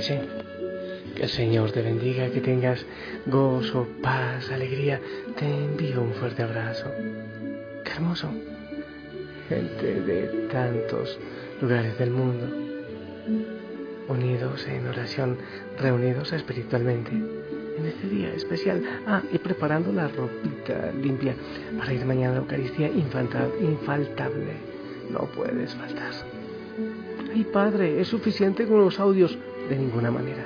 Que el Señor te bendiga, que tengas gozo, paz, alegría. Te envío un fuerte abrazo. Qué hermoso. Gente de tantos lugares del mundo, unidos en oración, reunidos espiritualmente en este día especial. Ah, y preparando la ropita limpia para ir mañana a la Eucaristía infaltable. No puedes faltar. Ay, Padre, es suficiente con los audios de ninguna manera.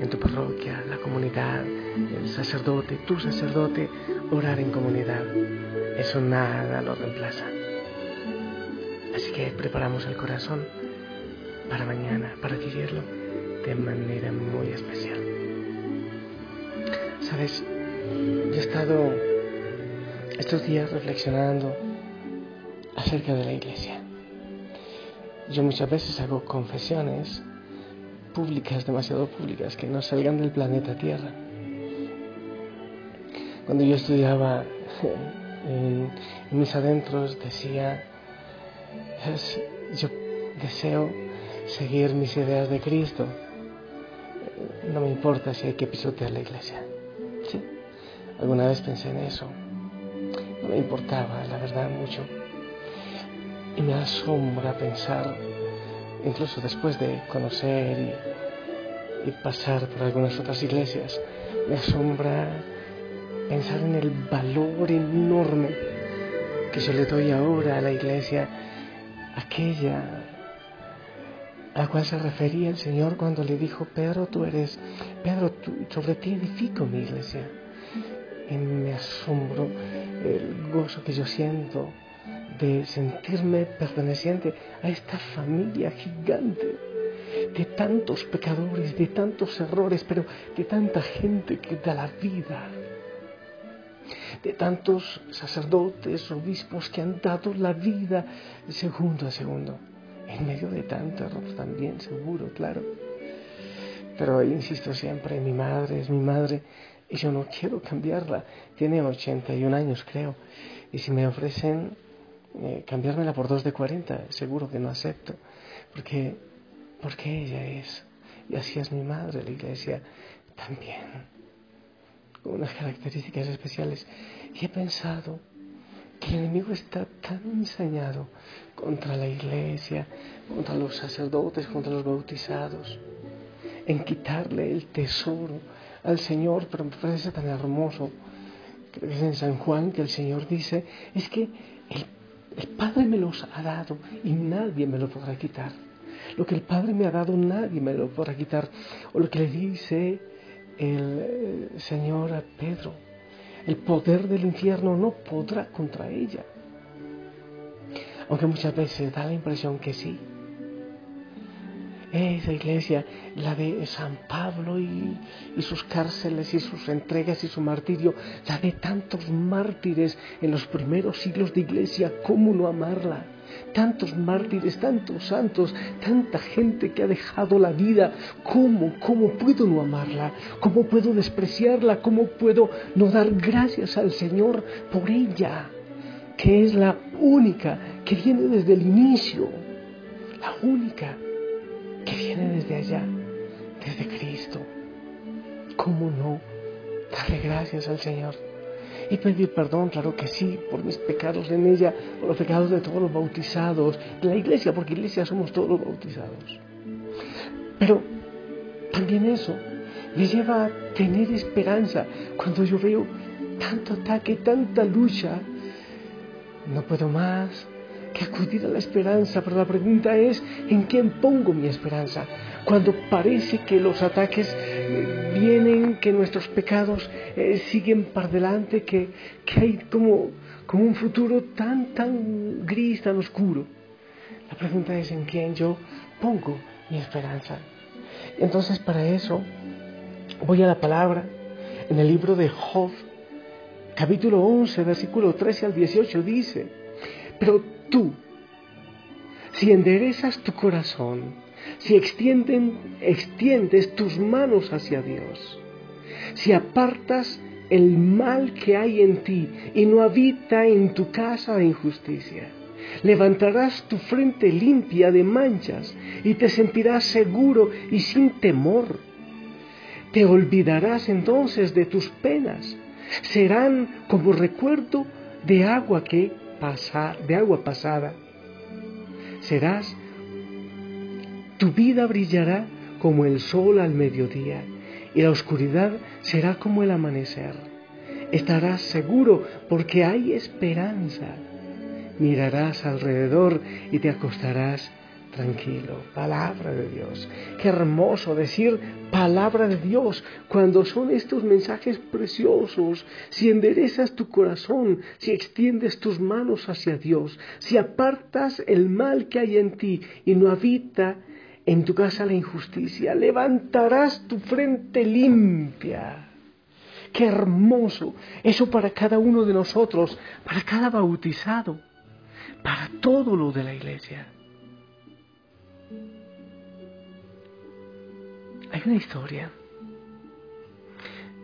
En tu parroquia, la comunidad, el sacerdote, tu sacerdote, orar en comunidad, eso nada lo reemplaza. Así que preparamos el corazón para mañana, para vivirlo de manera muy especial. Sabes, yo he estado estos días reflexionando acerca de la iglesia. Yo muchas veces hago confesiones públicas, demasiado públicas, que no salgan del planeta Tierra. Cuando yo estudiaba en, mis adentros decía, yo deseo seguir mis ideas de Cristo. No me importa si hay que pisotear la iglesia. ¿Sí? Alguna vez pensé en eso. No me importaba, la verdad, mucho. Y me asombra pensar incluso después de conocer y, pasar por algunas otras iglesias, me asombra pensar en el valor enorme que yo le doy ahora a la iglesia, aquella a la cual se refería el Señor cuando le dijo, Pedro, tú eres, Pedro, tú, sobre ti edifico mi iglesia. Y me asombro el gozo que yo siento de sentirme perteneciente a esta familia gigante de tantos pecadores, de tantos errores, pero de tanta gente que da la vida, de tantos sacerdotes, obispos que han dado la vida segundo a segundo, en medio de tanto error también, seguro, claro. Pero insisto siempre, mi madre es mi madre y yo no quiero cambiarla. Tiene 81 años, creo. Y si me ofrecen eh, cambiármela por dos de 40, seguro que no acepto, porque, porque ella es, y así es mi madre, la iglesia también, con unas características especiales. Y he pensado que el enemigo está tan ensañado contra la iglesia, contra los sacerdotes, contra los bautizados, en quitarle el tesoro al Señor, pero me parece tan hermoso. Creo que es en San Juan que el Señor dice, es que el el Padre me los ha dado y nadie me lo podrá quitar. Lo que el Padre me ha dado nadie me lo podrá quitar. O lo que le dice el Señor a Pedro. El poder del infierno no podrá contra ella. Aunque muchas veces da la impresión que sí. Esa iglesia, la de San Pablo y, sus cárceles y sus entregas y su martirio, la de tantos mártires en los primeros siglos de iglesia, ¿cómo no amarla? Tantos mártires, tantos santos, tanta gente que ha dejado la vida, ¿cómo, cómo puedo no amarla? ¿Cómo puedo despreciarla? ¿Cómo puedo no dar gracias al Señor por ella? Que es la única que viene desde el inicio, la única que viene desde allá, desde Cristo. ¿Cómo no darle gracias al Señor? Y pedir perdón, claro que sí, por mis pecados en ella, por los pecados de todos los bautizados, de la iglesia, porque iglesia somos todos los bautizados. Pero también eso me lleva a tener esperanza cuando yo veo tanto ataque, tanta lucha. No puedo más que acudir a la esperanza, pero la pregunta es, ¿en quién pongo mi esperanza? Cuando parece que los ataques eh, vienen, que nuestros pecados eh, siguen para delante, que, que hay como, como un futuro tan, tan gris, tan oscuro. La pregunta es, ¿en quién yo pongo mi esperanza? Entonces, para eso, voy a la palabra en el libro de Job, capítulo 11, versículo 13 al 18, dice, pero tú, si enderezas tu corazón, si extiendes tus manos hacia Dios, si apartas el mal que hay en ti y no habita en tu casa de injusticia, levantarás tu frente limpia de manchas y te sentirás seguro y sin temor. Te olvidarás entonces de tus penas, serán como recuerdo de agua que de agua pasada. Serás, tu vida brillará como el sol al mediodía y la oscuridad será como el amanecer. Estarás seguro porque hay esperanza mirarás alrededor y te acostarás tranquilo. Palabra de Dios. Qué hermoso decir palabra de Dios cuando son estos mensajes preciosos. Si enderezas tu corazón, si extiendes tus manos hacia Dios, si apartas el mal que hay en ti y no habita en tu casa la injusticia, levantarás tu frente limpia. Qué hermoso. Eso para cada uno de nosotros, para cada bautizado para todo lo de la iglesia. Hay una historia.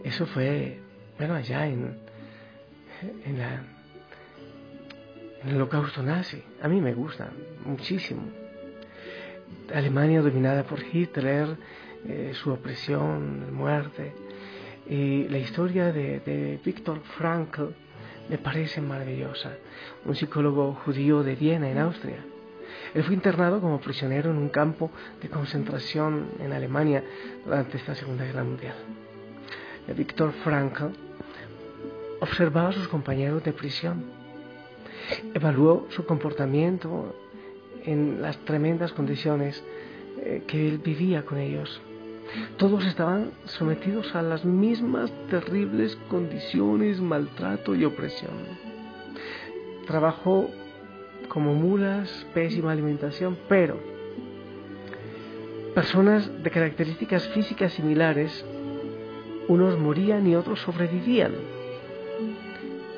Eso fue, bueno, allá en, en, la, en el holocausto nazi. A mí me gusta muchísimo. Alemania dominada por Hitler, eh, su opresión, muerte. Y la historia de, de Viktor Frankl me parece maravillosa. Un psicólogo judío de Viena, en Austria. Él fue internado como prisionero en un campo de concentración en Alemania durante esta Segunda Guerra Mundial. Víctor Frankl observaba a sus compañeros de prisión, evaluó su comportamiento en las tremendas condiciones eh, que él vivía con ellos todos estaban sometidos a las mismas terribles condiciones, maltrato y opresión. Trabajo como mulas, pésima alimentación, pero personas de características físicas similares, unos morían y otros sobrevivían.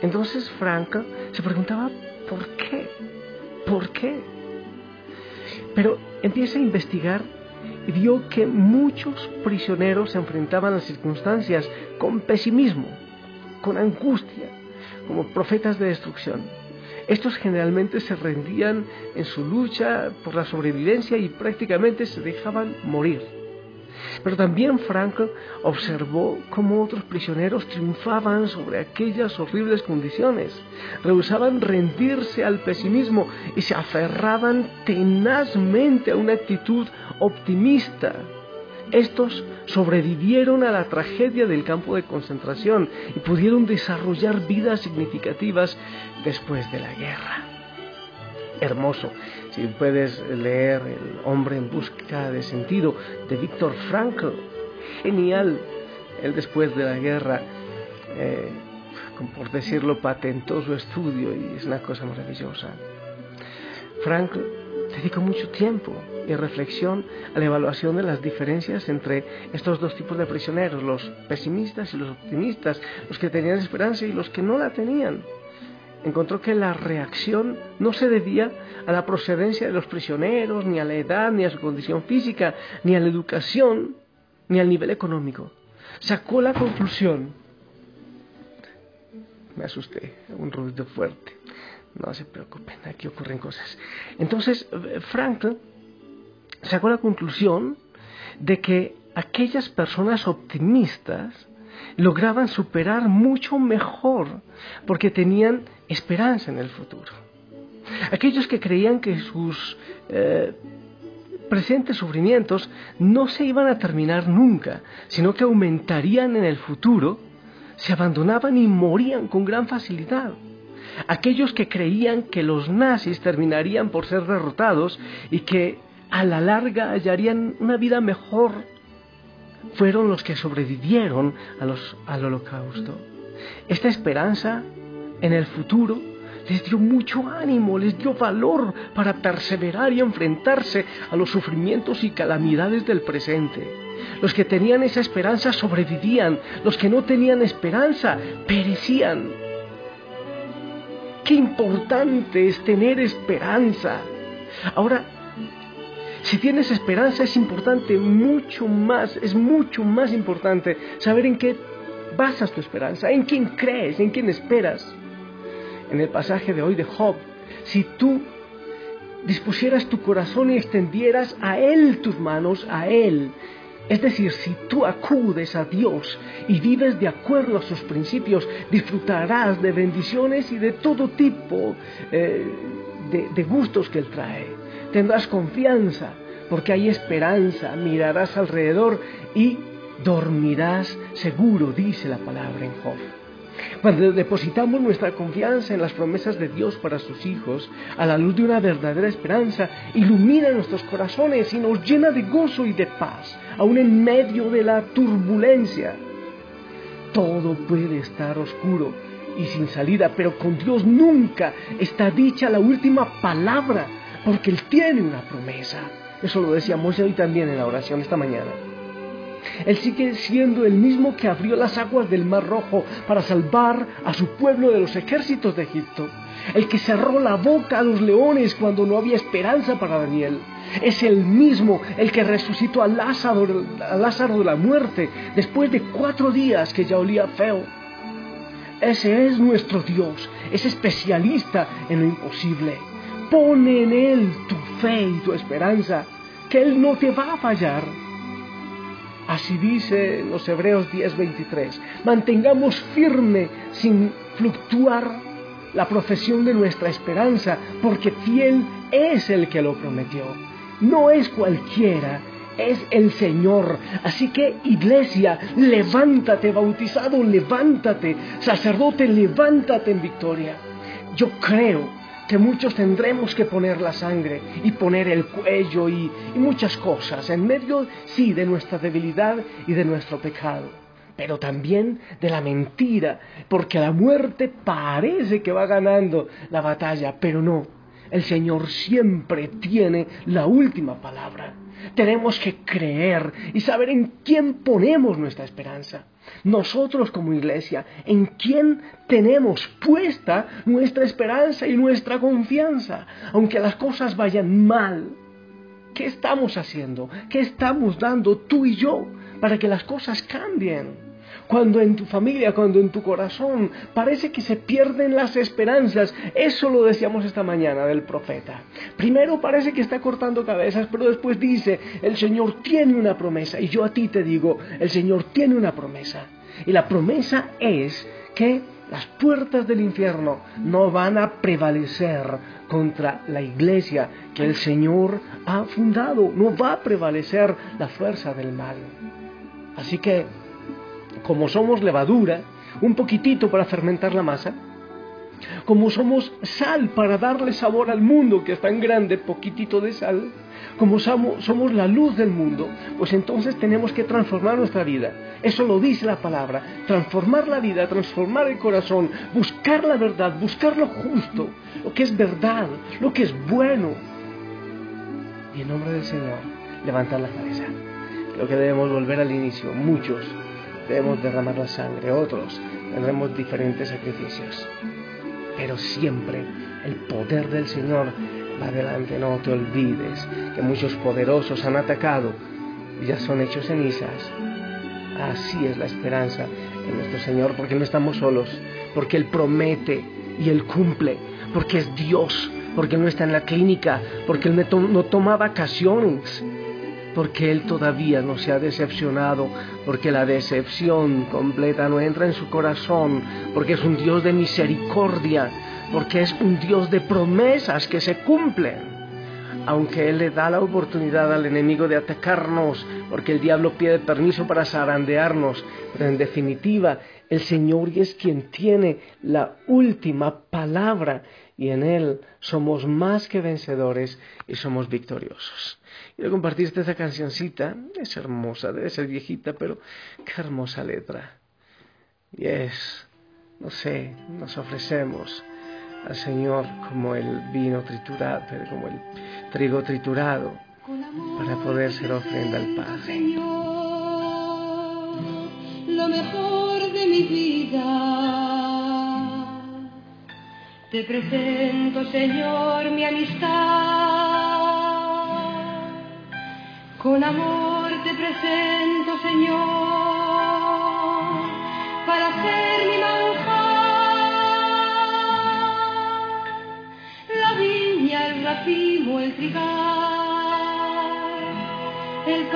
Entonces Franca se preguntaba, ¿por qué? ¿Por qué? Pero empieza a investigar y vio que muchos prisioneros se enfrentaban a las circunstancias con pesimismo, con angustia, como profetas de destrucción. Estos generalmente se rendían en su lucha por la sobrevivencia y prácticamente se dejaban morir. Pero también Franco observó cómo otros prisioneros triunfaban sobre aquellas horribles condiciones, rehusaban rendirse al pesimismo y se aferraban tenazmente a una actitud optimista. Estos sobrevivieron a la tragedia del campo de concentración y pudieron desarrollar vidas significativas después de la guerra hermoso. Si puedes leer El hombre en busca de sentido de Víctor Frankl, genial. Él después de la guerra, eh, por decirlo, patentó su estudio y es una cosa maravillosa. Frankl dedicó mucho tiempo y reflexión a la evaluación de las diferencias entre estos dos tipos de prisioneros, los pesimistas y los optimistas, los que tenían esperanza y los que no la tenían encontró que la reacción no se debía a la procedencia de los prisioneros, ni a la edad, ni a su condición física, ni a la educación, ni al nivel económico. Sacó la conclusión, me asusté, un ruido fuerte, no se preocupen, aquí ocurren cosas. Entonces, Frank sacó la conclusión de que aquellas personas optimistas lograban superar mucho mejor porque tenían esperanza en el futuro. Aquellos que creían que sus eh, presentes sufrimientos no se iban a terminar nunca, sino que aumentarían en el futuro, se abandonaban y morían con gran facilidad. Aquellos que creían que los nazis terminarían por ser derrotados y que a la larga hallarían una vida mejor, fueron los que sobrevivieron al holocausto. Esta esperanza en el futuro les dio mucho ánimo, les dio valor para perseverar y enfrentarse a los sufrimientos y calamidades del presente. Los que tenían esa esperanza sobrevivían, los que no tenían esperanza perecían. Qué importante es tener esperanza. Ahora, si tienes esperanza es importante, mucho más, es mucho más importante saber en qué basas tu esperanza, en quién crees, en quién esperas en el pasaje de hoy de Job, si tú dispusieras tu corazón y extendieras a Él tus manos, a Él, es decir, si tú acudes a Dios y vives de acuerdo a sus principios, disfrutarás de bendiciones y de todo tipo eh, de, de gustos que Él trae. Tendrás confianza porque hay esperanza, mirarás alrededor y dormirás seguro, dice la palabra en Job. Cuando depositamos nuestra confianza en las promesas de Dios para sus hijos, a la luz de una verdadera esperanza, ilumina nuestros corazones y nos llena de gozo y de paz, aun en medio de la turbulencia. Todo puede estar oscuro y sin salida, pero con Dios nunca está dicha la última palabra, porque Él tiene una promesa. Eso lo decíamos hoy también en la oración esta mañana. Él sigue siendo el mismo que abrió las aguas del Mar Rojo para salvar a su pueblo de los ejércitos de Egipto. El que cerró la boca a los leones cuando no había esperanza para Daniel. Es el mismo el que resucitó a Lázaro, a Lázaro de la muerte después de cuatro días que ya olía feo. Ese es nuestro Dios, es especialista en lo imposible. Pone en Él tu fe y tu esperanza, que Él no te va a fallar. Así dice los Hebreos 10:23. Mantengamos firme sin fluctuar la profesión de nuestra esperanza, porque fiel es el que lo prometió. No es cualquiera, es el Señor. Así que iglesia, levántate, bautizado, levántate, sacerdote, levántate en victoria. Yo creo que muchos tendremos que poner la sangre y poner el cuello y, muchas cosas en medio, sí, de nuestra debilidad y de nuestro pecado, pero también de la mentira, porque la muerte parece que va ganando la batalla, pero no, el Señor siempre tiene la última palabra. Tenemos que creer y saber en quién ponemos nuestra esperanza. Nosotros como iglesia, ¿en quién tenemos puesta nuestra esperanza y nuestra confianza? Aunque las cosas vayan mal, ¿qué estamos haciendo? ¿Qué estamos dando tú y yo para que las cosas cambien? Cuando en tu familia, cuando en tu corazón parece que se pierden las esperanzas. Eso lo decíamos esta mañana del profeta. Primero parece que está cortando cabezas, pero después dice, el Señor tiene una promesa. Y yo a ti te digo, el Señor tiene una promesa. Y la promesa es que las puertas del infierno no van a prevalecer contra la iglesia que el Señor ha fundado. No va a prevalecer la fuerza del mal. Así que como somos levadura, un poquitito para fermentar la masa, como somos sal para darle sabor al mundo que es tan grande, poquitito de sal, como somos la luz del mundo, pues entonces tenemos que transformar nuestra vida. Eso lo dice la palabra, transformar la vida, transformar el corazón, buscar la verdad, buscar lo justo, lo que es verdad, lo que es bueno. Y en nombre del Señor, levantar la cabeza. Lo que debemos volver al inicio, muchos debemos derramar la sangre, otros tendremos diferentes sacrificios. Pero siempre el poder del Señor va adelante, no te olvides que muchos poderosos han atacado y ya son hechos cenizas. Así es la esperanza en nuestro Señor, porque no estamos solos, porque Él promete y Él cumple, porque es Dios, porque no está en la clínica, porque Él no toma vacaciones, porque Él todavía no se ha decepcionado, porque la decepción completa no entra en su corazón, porque es un Dios de misericordia, porque es un Dios de promesas que se cumplen. Aunque Él le da la oportunidad al enemigo de atacarnos, porque el diablo pide permiso para zarandearnos, pero en definitiva el Señor es quien tiene la última palabra y en Él somos más que vencedores y somos victoriosos. Quiero compartirte esta cancioncita, es hermosa, debe ser viejita, pero qué hermosa letra. Y es, no sé, nos ofrecemos al Señor como el vino triturado, como el trigo triturado, para poder ser ofrenda al Padre. Lo mejor de mi vida te presento, Señor, mi amistad. Con amor te presento, Señor, para ser mi manjar. La viña, el racimo, el trigal, el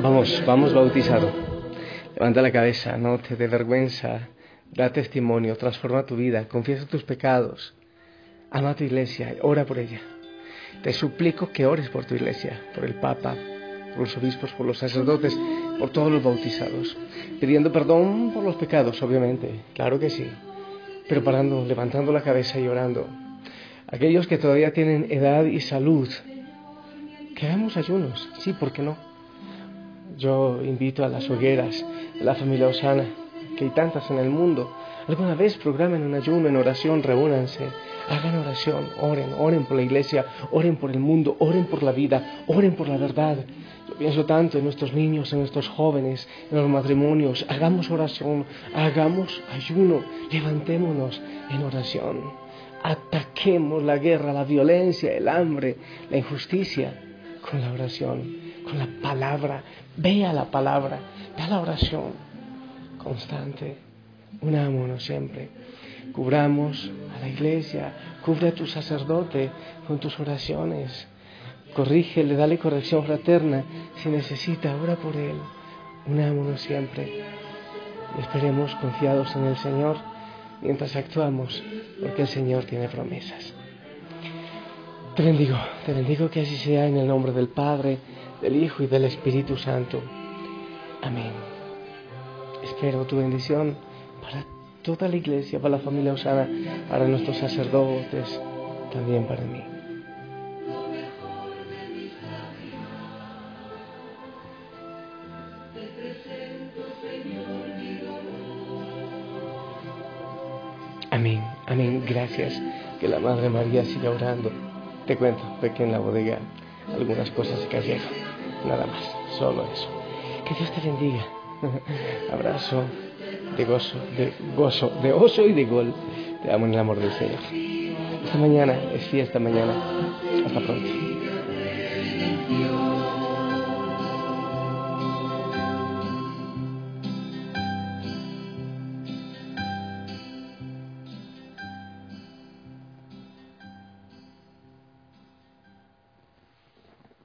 Vamos, vamos bautizado. Levanta la cabeza, no te dé vergüenza. Da testimonio, transforma tu vida, confiesa tus pecados. Ama a tu iglesia, ora por ella. Te suplico que ores por tu iglesia, por el Papa, por los obispos, por los sacerdotes, por todos los bautizados. Pidiendo perdón por los pecados, obviamente, claro que sí. Pero parando, levantando la cabeza y orando. Aquellos que todavía tienen edad y salud, que hagamos ayunos, sí, ¿por qué no? Yo invito a las hogueras de la familia Osana, que hay tantas en el mundo. Alguna vez programen un ayuno en oración, reúnanse, hagan oración, oren, oren por la iglesia, oren por el mundo, oren por la vida, oren por la verdad. Yo pienso tanto en nuestros niños, en nuestros jóvenes, en los matrimonios. Hagamos oración, hagamos ayuno, levantémonos en oración. Ataquemos la guerra, la violencia, el hambre, la injusticia con la oración, con la palabra. Vea la palabra, vea la oración constante. Unámonos siempre. Cubramos a la iglesia, cubre a tu sacerdote con tus oraciones. Corrígele, dale corrección fraterna. Si necesita, ora por él. Unámonos siempre. Esperemos confiados en el Señor mientras actuamos, porque el Señor tiene promesas. Te bendigo, te bendigo que así sea en el nombre del Padre, del Hijo y del Espíritu Santo. Amén. Espero tu bendición para toda la iglesia, para la familia Osana, para nuestros sacerdotes, también para mí. Amén, amén, gracias. Que la Madre María siga orando. Te cuento, que en la bodega algunas cosas se cayeron. Nada más, solo eso. Que Dios te bendiga. Abrazo de gozo, de gozo, de oso y de gol. Te amo en el amor del Señor. Esta mañana es fiesta mañana. Hasta pronto.